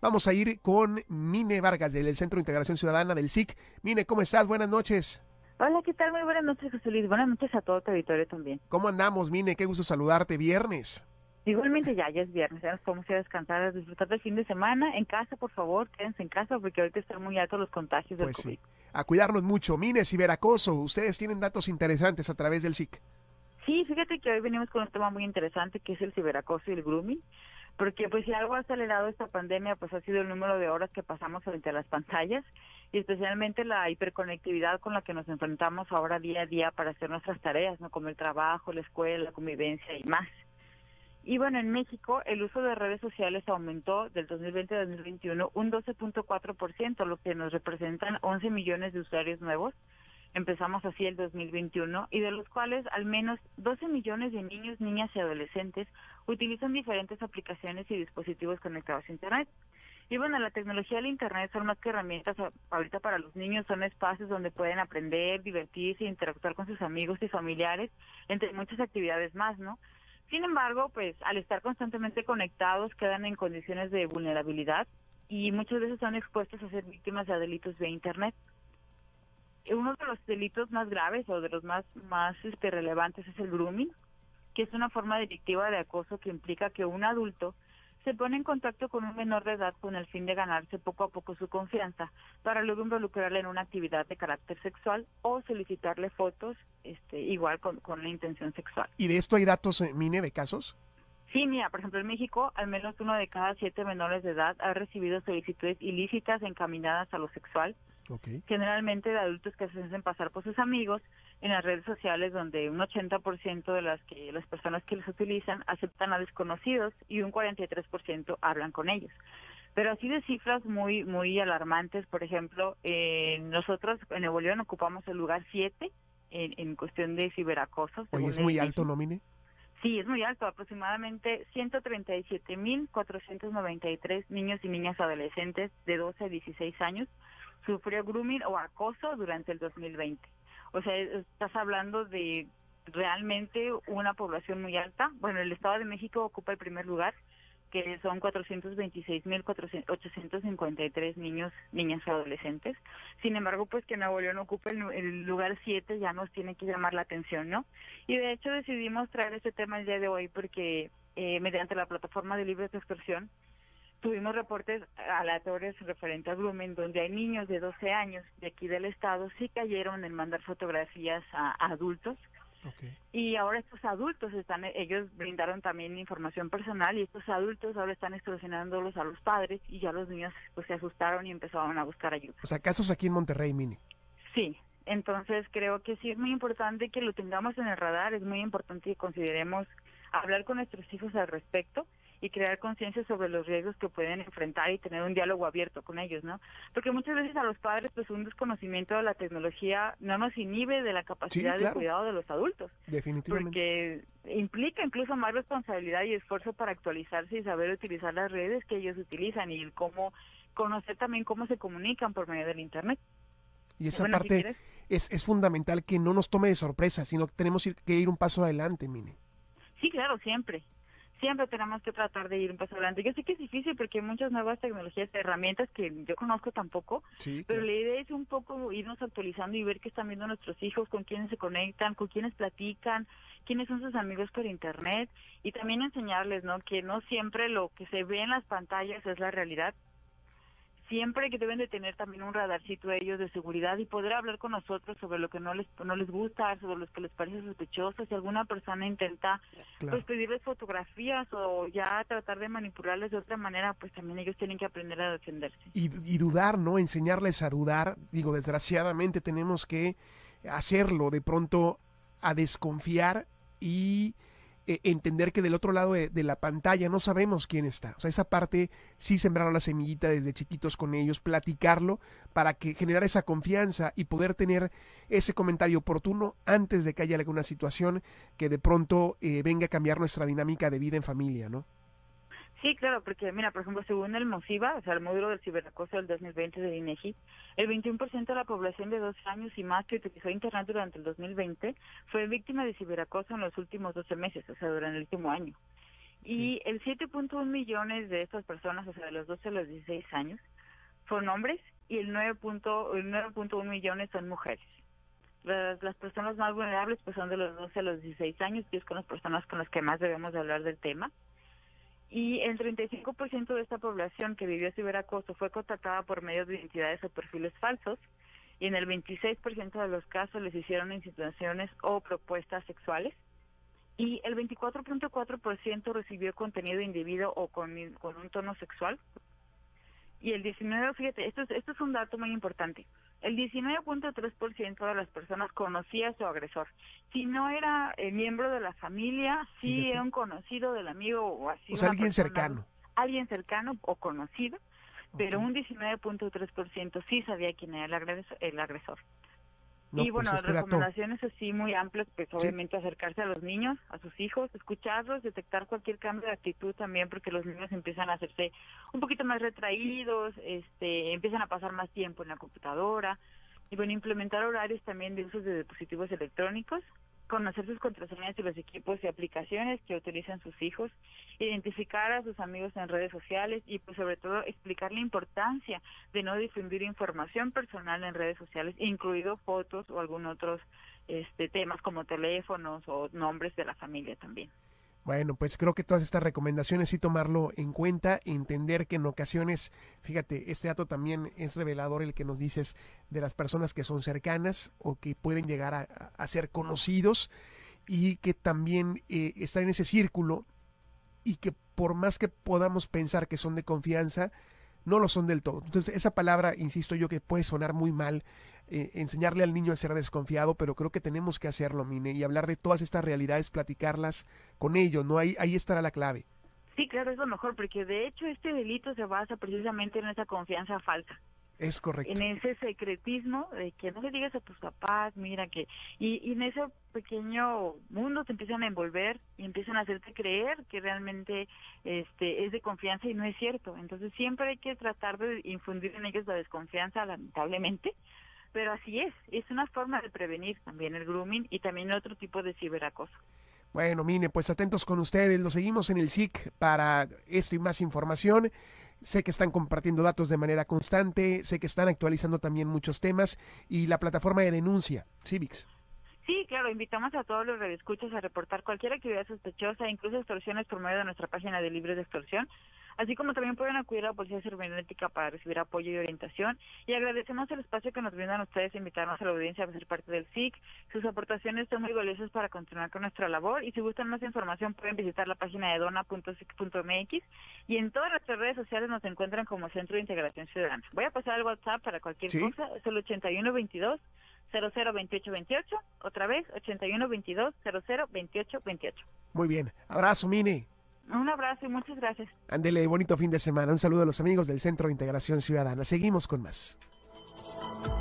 Vamos a ir con Mine Vargas del Centro de Integración Ciudadana del SIC. Mine, ¿cómo estás? Buenas noches. Hola, ¿qué tal? Muy buenas noches, José Luis. Buenas noches a todo tu auditorio también. ¿Cómo andamos, Mine? Qué gusto saludarte viernes. Igualmente ya, ya es viernes, ya nos podemos ir a descansar, a disfrutar del fin de semana. En casa, por favor, quédense en casa porque ahorita están muy altos los contagios del Pues COVID. sí, a cuidarnos mucho. Mine, ciberacoso, ustedes tienen datos interesantes a través del SIC. Sí, fíjate que hoy venimos con un tema muy interesante que es el ciberacoso y el grooming, porque pues si algo ha acelerado esta pandemia pues ha sido el número de horas que pasamos frente a las pantallas y especialmente la hiperconectividad con la que nos enfrentamos ahora día a día para hacer nuestras tareas, ¿no? Como el trabajo, la escuela, la convivencia y más. Y bueno, en México el uso de redes sociales aumentó del 2020 a 2021 un 12.4%, lo que nos representan 11 millones de usuarios nuevos. Empezamos así el 2021 y de los cuales al menos 12 millones de niños, niñas y adolescentes utilizan diferentes aplicaciones y dispositivos conectados a Internet. Y bueno, la tecnología del Internet son más que herramientas ahorita para los niños, son espacios donde pueden aprender, divertirse, interactuar con sus amigos y familiares, entre muchas actividades más, ¿no? Sin embargo, pues al estar constantemente conectados quedan en condiciones de vulnerabilidad y muchas veces son expuestos a ser víctimas de delitos vía Internet. Uno de los delitos más graves o de los más, más este, relevantes es el grooming, que es una forma delictiva de acoso que implica que un adulto se pone en contacto con un menor de edad con el fin de ganarse poco a poco su confianza para luego involucrarle en una actividad de carácter sexual o solicitarle fotos este, igual con, con la intención sexual. ¿Y de esto hay datos, eh, Mine, de casos? Sí, mira, por ejemplo, en México, al menos uno de cada siete menores de edad ha recibido solicitudes ilícitas encaminadas a lo sexual, Generalmente de adultos que se hacen pasar por sus amigos en las redes sociales, donde un 80% de las que las personas que los utilizan aceptan a desconocidos y un 43% hablan con ellos. Pero así de cifras muy muy alarmantes, por ejemplo, eh, nosotros en Nuevo León ocupamos el lugar 7 en, en cuestión de ciberacoso. Oye, es muy alto, ¿no, Mine? Sí, es muy alto, aproximadamente 137.493 niños y niñas adolescentes de 12 a 16 años sufrió grooming o acoso durante el 2020. O sea, estás hablando de realmente una población muy alta. Bueno, el Estado de México ocupa el primer lugar, que son 426.853 niños, niñas y adolescentes. Sin embargo, pues que Nuevo León ocupe el, lugar 7 ya nos tiene que llamar la atención, ¿no? Y de hecho decidimos traer este tema el día de hoy porque eh, mediante la plataforma de libre expresión tuvimos reportes aleatorios referente a grooming donde hay niños de 12 años de aquí del estado sí cayeron en mandar fotografías a, a adultos y ahora estos adultos están, ellos brindaron también información personal y estos adultos ahora están extorsionándolos a los padres y ya los niños pues se asustaron y empezaron a buscar ayuda. O sea, casos aquí en Monterrey, Mine. Sí, entonces creo que sí es muy importante que lo tengamos en el radar, es muy importante que consideremos hablar con nuestros hijos al respecto y crear conciencia sobre los riesgos que pueden enfrentar y tener un diálogo abierto con ellos, ¿no? Porque muchas veces a los padres pues un desconocimiento de la tecnología no nos inhibe de la capacidad claro. de cuidado de los adultos, Definitivamente. porque implica incluso más responsabilidad y esfuerzo para actualizarse y saber utilizar las redes que ellos utilizan y el cómo conocer también cómo se comunican por medio del internet. Y esa Bueno, parte es, es fundamental que no nos tome de sorpresa, sino que tenemos que ir un paso adelante, Mine. Sí, claro, siempre. Siempre tenemos que tratar de ir un paso adelante. Yo sé que es difícil porque hay muchas nuevas tecnologías, herramientas que yo conozco tampoco, Sí, pero claro. la idea es un poco irnos actualizando y ver qué están viendo nuestros hijos, con quiénes se conectan, con quiénes platican, quiénes son sus amigos por internet y también enseñarles, ¿no? Que no siempre lo que se ve en las pantallas es la realidad. Siempre que deben de tener también un radarcito ellos de seguridad y poder hablar con nosotros sobre lo que no les no les gusta, sobre los que les parece sospechoso. Si alguna persona intenta claro. pues pedirles fotografías o ya tratar de manipularles de otra manera, pues también ellos tienen que aprender a defenderse. y, y dudar, ¿no? Enseñarles a dudar. Digo, desgraciadamente tenemos que hacerlo de pronto a desconfiar y eh, entender que del otro lado de, la pantalla no sabemos quién está. O sea, esa parte sí sembrar la semillita desde chiquitos con ellos, platicarlo para que generar esa confianza y poder tener ese comentario oportuno antes de que haya alguna situación que de pronto eh, venga a cambiar nuestra dinámica de vida en familia, ¿no? Sí, claro, porque mira, por ejemplo, según el MOSIVA, o sea, el módulo del ciberacoso del 2020 del INEGI, el 21% de la población de 12 años y más que utilizó Internet durante el 2020 fue víctima de ciberacoso en los últimos 12 meses, o sea, durante el último año. Y el 7.1 millones de estas personas, o sea, de los 12 a los 16 años, son hombres y el 9.1 millones son mujeres. Las, las, personas más vulnerables pues son de los 12 a los 16 años, y es con las personas con las que más debemos hablar del tema. Y el 35% de esta población que vivió ciberacoso fue contactada por medio de identidades o perfiles falsos, y en el 26% de los casos les hicieron insinuaciones o propuestas sexuales y el 24.4% recibió contenido indebido o con, con un tono sexual. Y el 19, fíjate, esto es, esto es un dato muy importante. El 19.3% de las personas conocía a su agresor. Si no era eh, miembro de la familia, si era un conocido del amigo o así. O sea, alguien cercano. Alguien cercano o conocido pero un 19.3% sí sabía quién era el agresor. Y pues, bueno, este recomendaciones así muy amplias, pues obviamente acercarse a los niños, a sus hijos, escucharlos, detectar cualquier cambio de actitud también, porque los niños empiezan a hacerse un poquito más retraídos, este, empiezan a pasar más tiempo en la computadora, y bueno, implementar horarios también de usos de dispositivos electrónicos, conocer sus contraseñas y los equipos y aplicaciones que utilizan sus hijos, identificar a sus amigos en redes sociales y pues sobre todo explicar la importancia de no difundir información personal en redes sociales, incluido fotos o algún otros este, temas como teléfonos o nombres de la familia también. Bueno, pues creo que todas estas recomendaciones sí tomarlo en cuenta, entender que en ocasiones, fíjate, este dato también es revelador el que nos dices de las personas que son cercanas o que pueden llegar a, ser conocidos y que también eh, están en ese círculo y que por más que podamos pensar que son de confianza, no lo son del todo. Entonces, esa palabra, insisto yo, que puede sonar muy mal, eh, enseñarle al niño a ser desconfiado, pero creo que tenemos que hacerlo, Mine, y hablar de todas estas realidades, platicarlas con ellos, ¿no? Ahí, ahí estará la clave. Sí, claro, es lo mejor, porque de hecho este delito se basa precisamente en esa confianza falsa. Es correcto. En ese secretismo de que no le digas a tus papás, mira que... Y, en ese pequeño mundo te empiezan a envolver y empiezan a hacerte creer que realmente este es de confianza y no es cierto. Entonces siempre hay que tratar de infundir en ellos la desconfianza, lamentablemente. Pero así es, es una forma de prevenir también el grooming y también otro tipo de ciberacoso. Bueno, Mine, pues atentos con ustedes, lo seguimos en el SIC para esto y más información. Sé que están compartiendo datos de manera constante, sé que están actualizando también muchos temas y la plataforma de denuncia, Civics. Sí, claro, invitamos a todos los redescuchos a reportar cualquier actividad sospechosa, incluso extorsiones por medio de nuestra página de Libres de Extorsión, así como también pueden acudir a la Policía Cibernética para recibir apoyo y orientación. Y agradecemos el espacio que nos brindan ustedes invitarnos a la audiencia a ser parte del SIC. Sus aportaciones son muy valiosas para continuar con nuestra labor y si gustan más información pueden visitar la página de dona.sic.mx y en todas nuestras redes sociales nos encuentran como Centro de Integración Ciudadana. Voy a pasar el WhatsApp para cualquier cosa, es el 8122 002828, otra vez 8122 002828. Muy bien, abrazo Mini. Un abrazo y muchas gracias. Ándele, bonito fin de semana. Un saludo a los amigos del Centro de Integración Ciudadana. Seguimos con más.